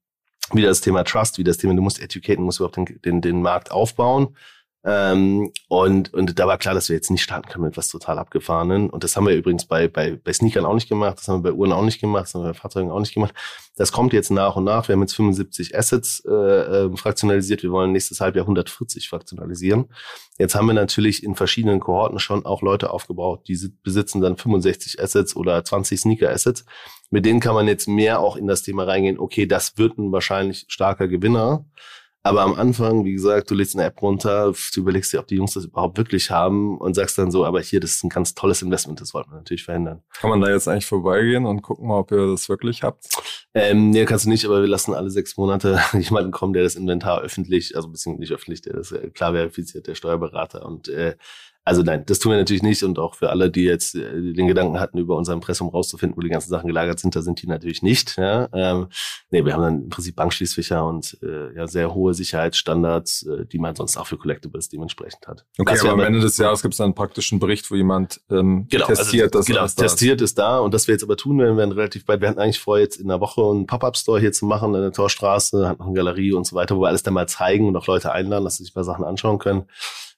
Wieder das Thema Trust, wie das Thema, du musst educaten, musst überhaupt den, den, den Markt aufbauen. Ähm, und, und da war klar, dass wir jetzt nicht starten können mit was total abgefahrenen. Und das haben wir übrigens bei, bei, bei Sneakern auch nicht gemacht, das haben wir bei Uhren auch nicht gemacht, das haben wir bei Fahrzeugen auch nicht gemacht. Das kommt jetzt nach und nach. Wir haben jetzt 75 Assets äh, äh, fraktionalisiert. Wir wollen nächstes Halbjahr 140 fraktionalisieren. Jetzt haben wir natürlich in verschiedenen Kohorten schon auch Leute aufgebaut, die besitzen dann 65 Assets oder 20 Sneaker-Assets. Mit denen kann man jetzt mehr auch in das Thema reingehen, okay, das wird ein wahrscheinlich starker Gewinner. Aber am Anfang, wie gesagt, du lädst eine App runter, du überlegst dir, ob die Jungs das überhaupt wirklich haben und sagst dann so, aber hier, das ist ein ganz tolles Investment, das wollten wir natürlich verhindern. Kann man da jetzt eigentlich vorbeigehen und gucken mal, ob ihr das wirklich habt? Ähm, nee, kannst du nicht, aber wir lassen alle sechs Monate jemanden kommen, der das Inventar öffentlich, also beziehungsweise nicht öffentlich, der das äh, klar verifiziert, der Steuerberater und äh, also nein, das tun wir natürlich nicht und auch für alle, die jetzt äh, den Gedanken hatten, über unser Impressum rauszufinden, wo die ganzen Sachen gelagert sind, da sind die natürlich nicht. Ja? Ähm, nee, wir haben dann im Prinzip Bankschließfächer und äh, ja sehr hohe Sicherheitsstandards, äh, die man sonst auch für Collectibles dementsprechend hat. Okay, aber am Ende des Jahres gibt es dann einen praktischen Bericht, wo jemand ähm, genau, also testiert, also, dass genau, testiert ist da und das wir jetzt aber tun werden, werden relativ bald. Wir hatten eigentlich vor, jetzt in einer Woche einen Pop-up-Store hier zu machen in der Torstraße, hat noch eine Galerie und so weiter, wo wir alles dann mal zeigen und auch Leute einladen, dass sie sich mal Sachen anschauen können.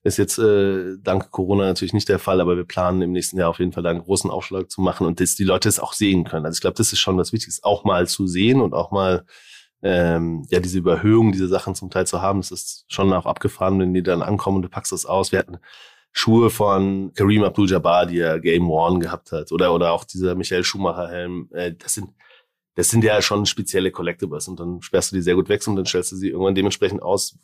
Ist jetzt äh, dank Corona natürlich nicht der Fall, aber wir planen im nächsten Jahr auf jeden Fall da einen großen Aufschlag zu machen und dass die Leute es auch sehen können. Also ich glaube, das ist schon das Wichtigste, auch mal zu sehen und auch mal ähm, ja diese Überhöhung, diese Sachen zum Teil zu haben. Das ist schon auch abgefahren, wenn die dann ankommen und du packst das aus. Wir hatten Schuhe von Kareem Abdul-Jabbar, die er Game One gehabt hat, oder oder auch dieser Michael Schumacher Helm. Äh, das sind das sind ja schon spezielle Collectibles und dann sperrst du die sehr gut weg und dann stellst du sie irgendwann dementsprechend aus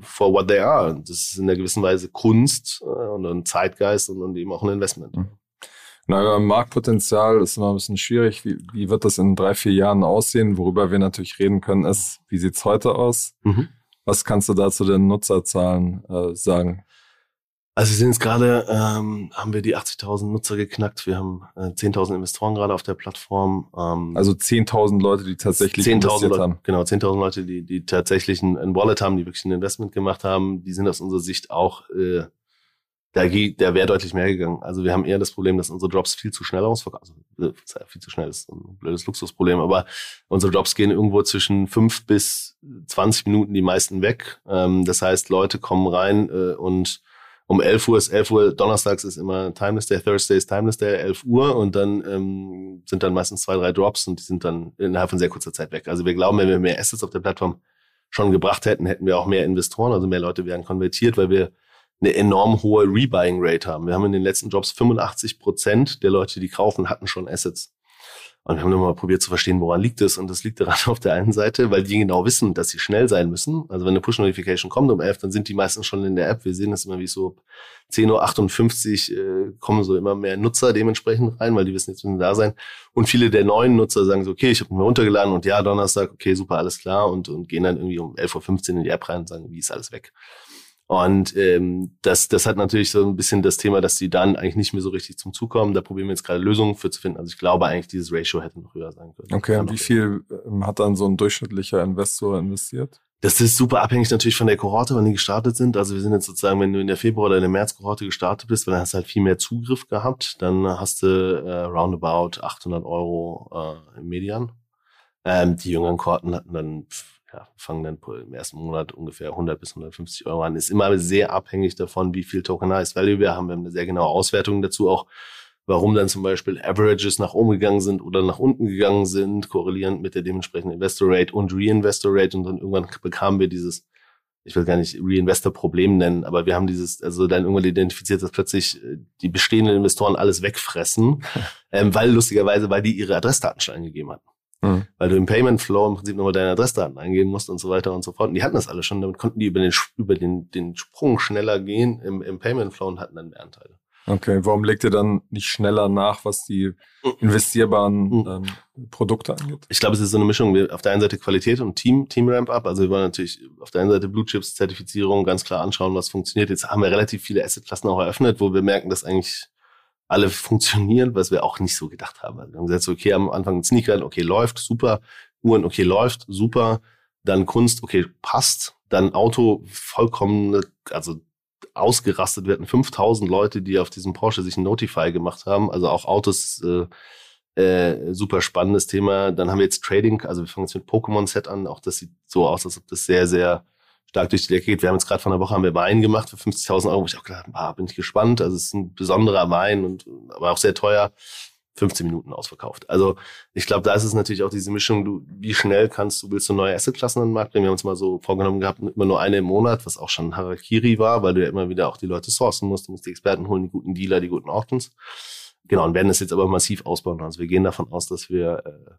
for what they are. Und das ist in einer gewissen Weise Kunst äh, und ein Zeitgeist und, eben auch ein Investment. Mhm. Na, Marktpotenzial ist immer ein bisschen schwierig. Wie, wie wird das in drei, vier Jahren aussehen? Worüber wir natürlich reden können, ist, wie sieht's heute aus? Mhm. Was kannst du da zu den Nutzerzahlen äh, sagen? Also wir sind jetzt gerade, ähm, haben wir die 80.000 Nutzer geknackt. Wir haben äh, 10.000 Investoren gerade auf der Plattform. Ähm, also 10.000 Leute, die tatsächlich 10 investiert Leute, haben. Genau, 10.000 Leute, die, die tatsächlich ein, ein, Wallet haben, die wirklich ein Investment gemacht haben. Die sind aus unserer Sicht auch, äh, da geht, der wäre deutlich mehr gegangen. Also wir haben eher das Problem, dass unsere Drops viel zu schnell ausverkaufen. Also äh, viel zu schnell ist ein blödes Luxusproblem, aber unsere Drops gehen irgendwo zwischen fünf bis 20 Minuten die meisten weg. Ähm, das heißt, Leute kommen rein äh, und um 11 Uhr ist 11 Uhr, donnerstags ist immer Timeless Day, Thursday ist Timeless Day, 11 Uhr und dann ähm, sind dann meistens zwei, drei Drops und die sind dann innerhalb von sehr kurzer Zeit weg. Also wir glauben, wenn wir mehr Assets auf der Plattform schon gebracht hätten, hätten wir auch mehr Investoren, also mehr Leute wären konvertiert, weil wir eine enorm hohe Rebuying Rate haben. Wir haben in den letzten Jobs 85 Prozent der Leute, die kaufen, hatten schon Assets. Und wir haben dann mal probiert zu verstehen, woran liegt es. Und das liegt daran auf der einen Seite, weil die genau wissen, dass sie schnell sein müssen. Also wenn eine Push-Notification kommt um 11, dann sind die meistens schon in der App. Wir sehen das immer wie so 10.58 Uhr äh, kommen so immer mehr Nutzer dementsprechend rein, weil die wissen, jetzt müssen da sein. Und viele der neuen Nutzer sagen so, okay, ich habe mir runtergeladen und ja, Donnerstag, okay, super, alles klar. Und, und gehen dann irgendwie um 11.15 Uhr in die App rein und sagen, wie ist alles weg. Und ähm, das, das hat natürlich so ein bisschen das Thema, dass die dann eigentlich nicht mehr so richtig zum Zug kommen. Da probieren wir jetzt gerade Lösungen für zu finden. Also ich glaube eigentlich, dieses Ratio hätte noch höher sein können. Okay, und wie viel ähm, hat dann so ein durchschnittlicher Investor investiert? Das ist super abhängig natürlich von der Kohorte, wann die gestartet sind. Also wir sind jetzt sozusagen, wenn du in der Februar- oder in der März-Kohorte gestartet bist, dann hast du halt viel mehr Zugriff gehabt. Dann hast du äh, roundabout 800 Euro äh, im Median. Ähm, die jüngeren Kohorten hatten dann ja, fangen dann im ersten Monat ungefähr 100 bis 150 Euro an. Ist immer sehr abhängig davon, wie viel Tokenized Value wir haben. Wir haben eine sehr genaue Auswertung dazu auch, warum dann zum Beispiel Averages nach oben gegangen sind oder nach unten gegangen sind, korrelierend mit der dementsprechenden Investor Rate und Reinvestor Rate. Und dann irgendwann bekamen wir dieses, ich will gar nicht Reinvestor-Problem nennen, aber wir haben dieses, also dann irgendwann identifiziert, dass plötzlich äh, die bestehenden Investoren alles wegfressen, ähm, weil lustigerweise, weil die ihre Adressdaten schon eingegeben hatten. Mhm. Weil du im Payment Flow im Prinzip nochmal deine Adressdaten eingeben musst und so weiter und so fort. Und die hatten das alle schon, damit konnten die über den, über den, den Sprung schneller gehen im, im Payment Flow und hatten dann mehr Anteile. Okay, warum legt ihr dann nicht schneller nach, was die mhm. investierbaren mhm. ähm, Produkte angeht? Ich glaube, es ist so eine Mischung. Auf der einen Seite Qualität und Team, Team Ramp Up. Also wir wollen natürlich auf der einen Seite Blue Chips Zertifizierung ganz klar anschauen, was funktioniert. Jetzt haben wir relativ viele Assetklassen auch eröffnet, wo wir merken, dass eigentlich alle funktionieren, was wir auch nicht so gedacht haben. Wir haben gesagt, okay, am Anfang Sneaker, okay, läuft, super. Uhren, okay, läuft, super. Dann Kunst, okay, passt. Dann Auto, vollkommen, also ausgerastet. Wir hatten 5000 Leute, die auf diesem Porsche sich ein Notify gemacht haben. Also auch Autos, äh, äh, super spannendes Thema. Dann haben wir jetzt Trading, also wir fangen jetzt mit Pokémon-Set an. Auch das sieht so aus, als ob das sehr, sehr stark durch die Decke geht. Wir haben jetzt gerade vor einer Woche haben wir Wein gemacht für 50.000 Euro, wo ich auch gedacht habe, ah, bin ich gespannt. Also es ist ein besonderer Wein und aber auch sehr teuer. 15 Minuten ausverkauft. Also ich glaube, da ist es natürlich auch diese Mischung, du, wie schnell kannst du, willst du neue Assetklassen an den Markt bringen? Wir haben uns mal so vorgenommen gehabt, immer nur eine im Monat, was auch schon Harakiri war, weil du ja immer wieder auch die Leute sourcen musst, du musst die Experten holen, die guten Dealer, die guten Auctions. Genau, und werden das jetzt aber massiv ausbauen. Also wir gehen davon aus, dass wir äh,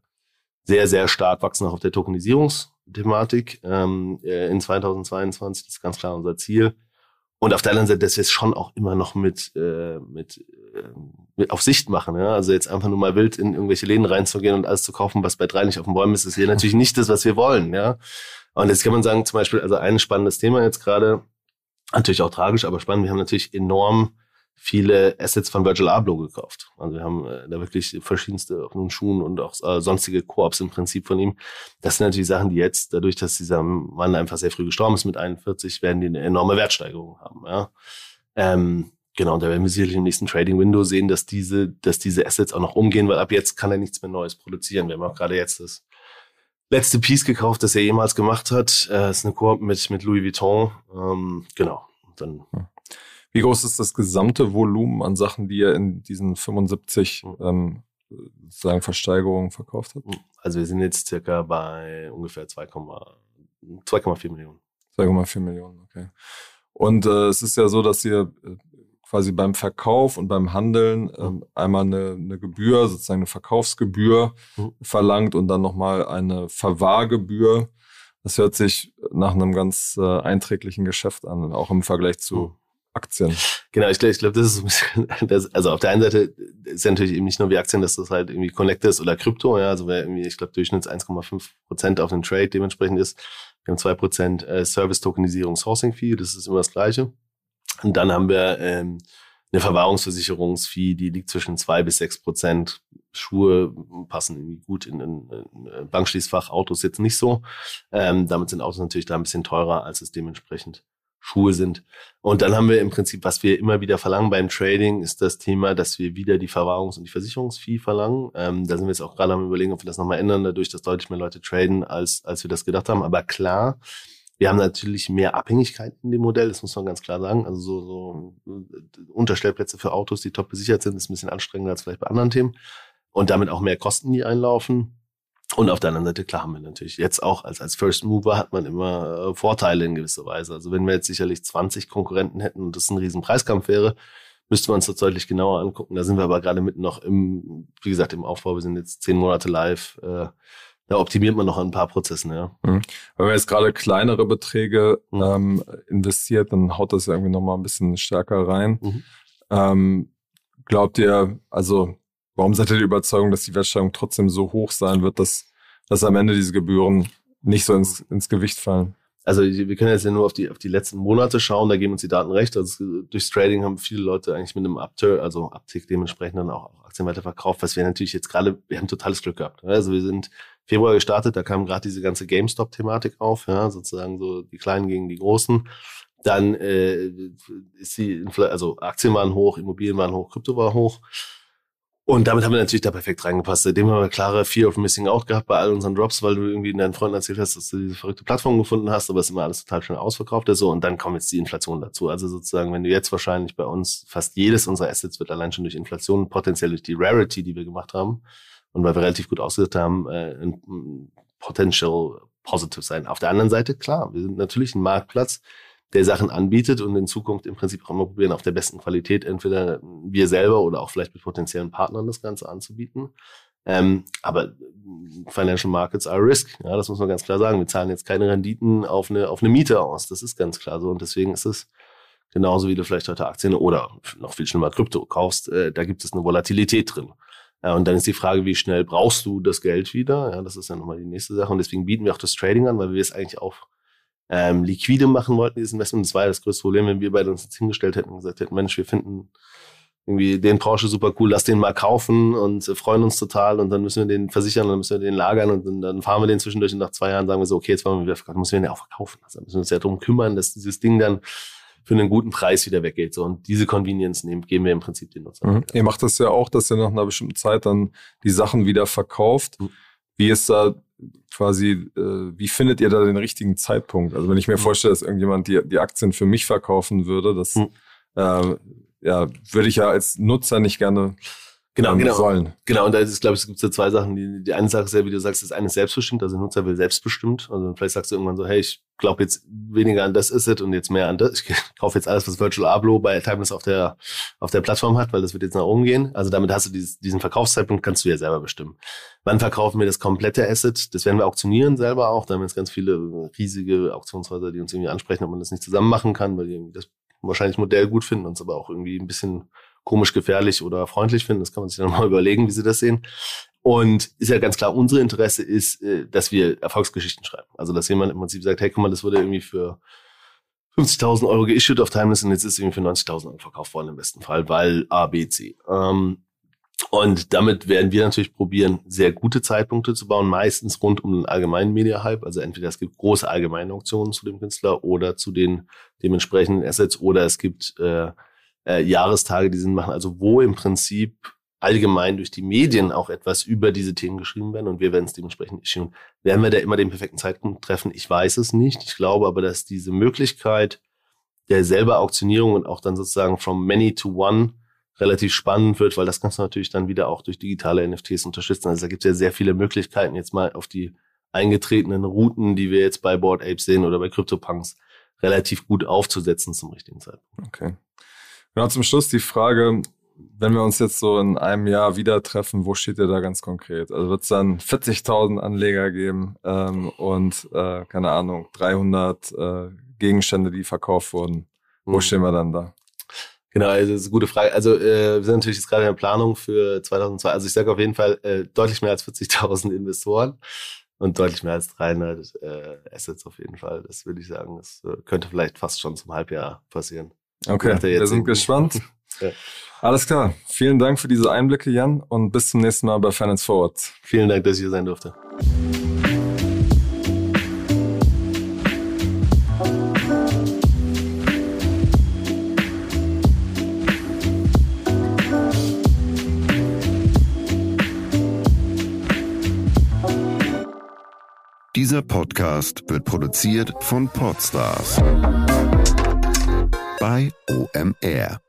sehr, sehr stark wachsen auch auf der Tokenisierungs- Thematik ähm, äh, in 2022. Das ist ganz klar unser Ziel. Und auf der anderen Seite, dass wir es schon auch immer noch mit, äh, mit, äh, mit auf Sicht machen. Ja? Also jetzt einfach nur mal wild in irgendwelche Läden reinzugehen und alles zu kaufen, was bei drei nicht auf den Bäumen ist, ist hier natürlich nicht das, was wir wollen. Ja? Und jetzt kann man sagen, zum Beispiel, also ein spannendes Thema jetzt gerade, natürlich auch tragisch, aber spannend, wir haben natürlich enorm viele Assets von Virgil Abloh gekauft. Also wir haben äh, da wirklich verschiedenste nun Schuhen und auch äh, sonstige Koops im Prinzip von ihm. Das sind natürlich Sachen, die jetzt, dadurch, dass dieser Mann einfach sehr früh gestorben ist mit 41, werden die eine enorme Wertsteigerung haben. Ja. Ähm, genau, und da werden wir sicherlich im nächsten Trading Window sehen, dass diese, dass diese Assets auch noch umgehen, weil ab jetzt kann er nichts mehr Neues produzieren. Wir haben auch gerade jetzt das letzte Piece gekauft, das er jemals gemacht hat. Äh, ist eine Koop mit, mit Louis Vuitton. Ähm, genau. Und dann wie groß ist das gesamte Volumen an Sachen, die ihr in diesen 75 ähm, sozusagen Versteigerungen verkauft habt? Also wir sind jetzt circa bei ungefähr 2,4 Millionen. 2,4 Millionen, okay. Und äh, es ist ja so, dass ihr äh, quasi beim Verkauf und beim Handeln ähm, einmal eine, eine Gebühr, sozusagen eine Verkaufsgebühr mhm. verlangt und dann nochmal eine Verwahrgebühr. Das hört sich nach einem ganz äh, einträglichen Geschäft an, auch im Vergleich zu mhm. Aktien. Genau, ich glaube, ich glaub, das ist ein bisschen, das, also auf der einen Seite ist ja natürlich eben nicht nur wie Aktien, dass das halt irgendwie Connect ist oder Krypto, ja, also wer irgendwie, ich glaube, Durchschnitts 1,5 Prozent auf den Trade dementsprechend ist. Wir haben zwei Prozent äh, Service-Tokenisierung Sourcing-Fee, das ist immer das Gleiche. Und dann haben wir ähm, eine Verwahrungsversicherungsfee, die liegt zwischen zwei bis sechs Prozent. Schuhe passen irgendwie gut in ein Bankschließfach, Autos jetzt nicht so. Ähm, damit sind Autos natürlich da ein bisschen teurer, als es dementsprechend Schuhe sind. Und dann haben wir im Prinzip, was wir immer wieder verlangen beim Trading, ist das Thema, dass wir wieder die Verwahrungs- und die Versicherungsfee verlangen. Ähm, da sind wir jetzt auch gerade am überlegen, ob wir das nochmal ändern, dadurch, dass deutlich mehr Leute traden, als, als wir das gedacht haben. Aber klar, wir haben natürlich mehr Abhängigkeit in dem Modell, das muss man ganz klar sagen. Also so, so äh, Unterstellplätze für Autos, die top besichert sind, ist ein bisschen anstrengender als vielleicht bei anderen Themen. Und damit auch mehr Kosten, die einlaufen. Und auf der anderen Seite, klar, haben wir natürlich jetzt auch als, als First Mover hat man immer äh, Vorteile in gewisser Weise. Also wenn wir jetzt sicherlich 20 Konkurrenten hätten und das ein riesen Preiskampf wäre, müsste man uns das deutlich genauer angucken. Da sind wir aber gerade mitten noch im, wie gesagt, im Aufbau. Wir sind jetzt zehn Monate live. Äh, da optimiert man noch ein paar Prozessen, ja. Mhm. Wenn man jetzt gerade kleinere Beträge mhm. ähm, investiert, dann haut das irgendwie nochmal ein bisschen stärker rein. Mhm. Ähm, glaubt ihr, also warum seid ihr die Überzeugung, dass die Wertsteigerung trotzdem so hoch sein wird, dass, dass am Ende diese Gebühren nicht so ins, ins Gewicht fallen? also wir können jetzt ja nur auf die, auf die letzten Monate schauen, da geben uns die Daten recht. Also durchs Trading haben viele Leute eigentlich mit einem Uptick, also Uptick dementsprechend dann auch Aktien weiter verkauft, was wir natürlich jetzt gerade, wir haben totales Glück gehabt. Also wir sind Februar gestartet, da kam gerade diese ganze GameStop-Thematik auf, ja, sozusagen so die Kleinen gegen die Großen. Dann äh, ist die, also Aktien waren hoch, Immobilien waren hoch, Krypto war hoch. Und damit haben wir natürlich da perfekt reingepasst. Seitdem haben wir klare Fear of Missing Out gehabt bei all unseren Drops, weil du irgendwie deinen Freunden erzählt hast, dass du diese verrückte Plattform gefunden hast, aber es ist immer alles total schnell ausverkauft so. Und dann kommt jetzt die Inflation dazu. Also sozusagen, wenn du jetzt wahrscheinlich bei uns fast jedes unserer Assets wird allein schon durch Inflation, potenziell durch die Rarity, die wir gemacht haben und weil wir relativ gut ausgesetzt haben, äh, ein Potential Positive sein. Auf der anderen Seite, klar, wir sind natürlich ein Marktplatz, der Sachen anbietet und in Zukunft im Prinzip auch immer probieren, auf der besten Qualität entweder wir selber oder auch vielleicht mit potenziellen Partnern das Ganze anzubieten. Ähm, aber Financial Markets are risk. Ja, das muss man ganz klar sagen. Wir zahlen jetzt keine Renditen auf eine, auf eine Miete aus. Das ist ganz klar so. Und deswegen ist es genauso wie du vielleicht heute Aktien oder noch viel schlimmer Krypto kaufst, äh, da gibt es eine Volatilität drin. Ja, und dann ist die Frage, wie schnell brauchst du das Geld wieder? Ja, das ist ja nochmal die nächste Sache. Und deswegen bieten wir auch das Trading an, weil wir es eigentlich auch ähm, liquide machen wollten, dieses Investment. Das war ja das größte Problem, wenn wir beide uns jetzt hingestellt hätten und gesagt hätten, Mensch, wir finden irgendwie den Porsche super cool, lass den mal kaufen und äh, freuen uns total und dann müssen wir den versichern und dann müssen wir den lagern und dann, dann fahren wir den zwischendurch und nach zwei Jahren sagen wir so, okay, jetzt wollen wir wieder verkaufen, müssen wir den auch verkaufen. Also müssen wir uns ja darum kümmern, dass dieses Ding dann für einen guten Preis wieder weggeht. So, und diese Convenience nehmen, geben wir im Prinzip den Nutzern. Mhm. Ihr macht das ja auch, dass ihr nach einer bestimmten Zeit dann die Sachen wieder verkauft. Mhm. Wie ist da quasi, äh, wie findet ihr da den richtigen Zeitpunkt? Also wenn ich mir mhm. vorstelle, dass irgendjemand die, die Aktien für mich verkaufen würde, das mhm. äh, ja, würde ich ja als Nutzer nicht gerne genau, genau. sollen. Genau, und da ist, glaube ich, es gibt so zwei Sachen. Die, die eine Sache ist ja, wie du sagst, ist eine selbstbestimmt, also der Nutzer will selbstbestimmt. Also vielleicht sagst du irgendwann so, hey, ich glaube jetzt weniger an das Asset und jetzt mehr an das. Ich kaufe jetzt alles, was Virtual Abloh bei Timeless auf der, auf der Plattform hat, weil das wird jetzt nach oben gehen. Also damit hast du dieses, diesen Verkaufszeitpunkt, kannst du ja selber bestimmen. Wann verkaufen wir das komplette Asset? Das werden wir auktionieren selber auch. Da haben wir jetzt ganz viele riesige Auktionshäuser, die uns irgendwie ansprechen, ob man das nicht zusammen machen kann, weil die das wahrscheinlich Modell gut finden, uns aber auch irgendwie ein bisschen komisch, gefährlich oder freundlich finden. Das kann man sich dann mal überlegen, wie sie das sehen. Und ist ja ganz klar, unsere Interesse ist, äh, dass wir Erfolgsgeschichten schreiben. Also, dass jemand im Prinzip sagt, hey, guck mal, das wurde irgendwie für 50.000 Euro geissued auf Timeless und jetzt ist es irgendwie für 90.000 Euro verkauft worden im besten Fall, weil A, B, C. Ähm, und damit werden wir natürlich probieren, sehr gute Zeitpunkte zu bauen, meistens rund um den allgemeinen Media-Hype. Also entweder es gibt große allgemeine Auktionen zu dem Künstler oder zu den dementsprechenden Assets oder es gibt äh, äh, Jahrestage, die Sinn machen, also wo im Prinzip allgemein durch die Medien auch etwas über diese Themen geschrieben werden und wir werden es dementsprechend issuen. Werden wir da immer den perfekten Zeitpunkt treffen? Ich weiß es nicht. Ich glaube aber, dass diese Möglichkeit der selber Auktionierung und auch dann sozusagen from many to one relativ spannend wird, weil das kannst du natürlich dann wieder auch durch digitale NFTs unterstützen. Also da gibt es ja sehr viele Möglichkeiten, jetzt mal auf die eingetretenen Routen, die wir jetzt bei Board Apes sehen oder bei CryptoPunks, relativ gut aufzusetzen zum richtigen Zeitpunkt. Okay. Genau, zum Schluss die Frage, wenn wir uns jetzt so in einem Jahr wieder treffen, wo steht ihr da ganz konkret? Also wird es dann 40.000 Anleger geben ähm, und, äh, keine Ahnung, 300 äh, Gegenstände, die verkauft wurden. Wo mhm. stehen wir dann da? Genau, also das ist eine gute Frage. Also äh, wir sind natürlich jetzt gerade in der Planung für 2002. Also ich sage auf jeden Fall äh, deutlich mehr als 40.000 Investoren und deutlich mehr als 300 äh, Assets auf jeden Fall. Das würde ich sagen, das äh, könnte vielleicht fast schon zum Halbjahr passieren. Okay, wir sind gespannt. ja. Alles klar. Vielen Dank für diese Einblicke, Jan, und bis zum nächsten Mal bei Finance Forward. Vielen Dank, dass ich hier sein durfte. Dieser Podcast wird produziert von Podstars OMR.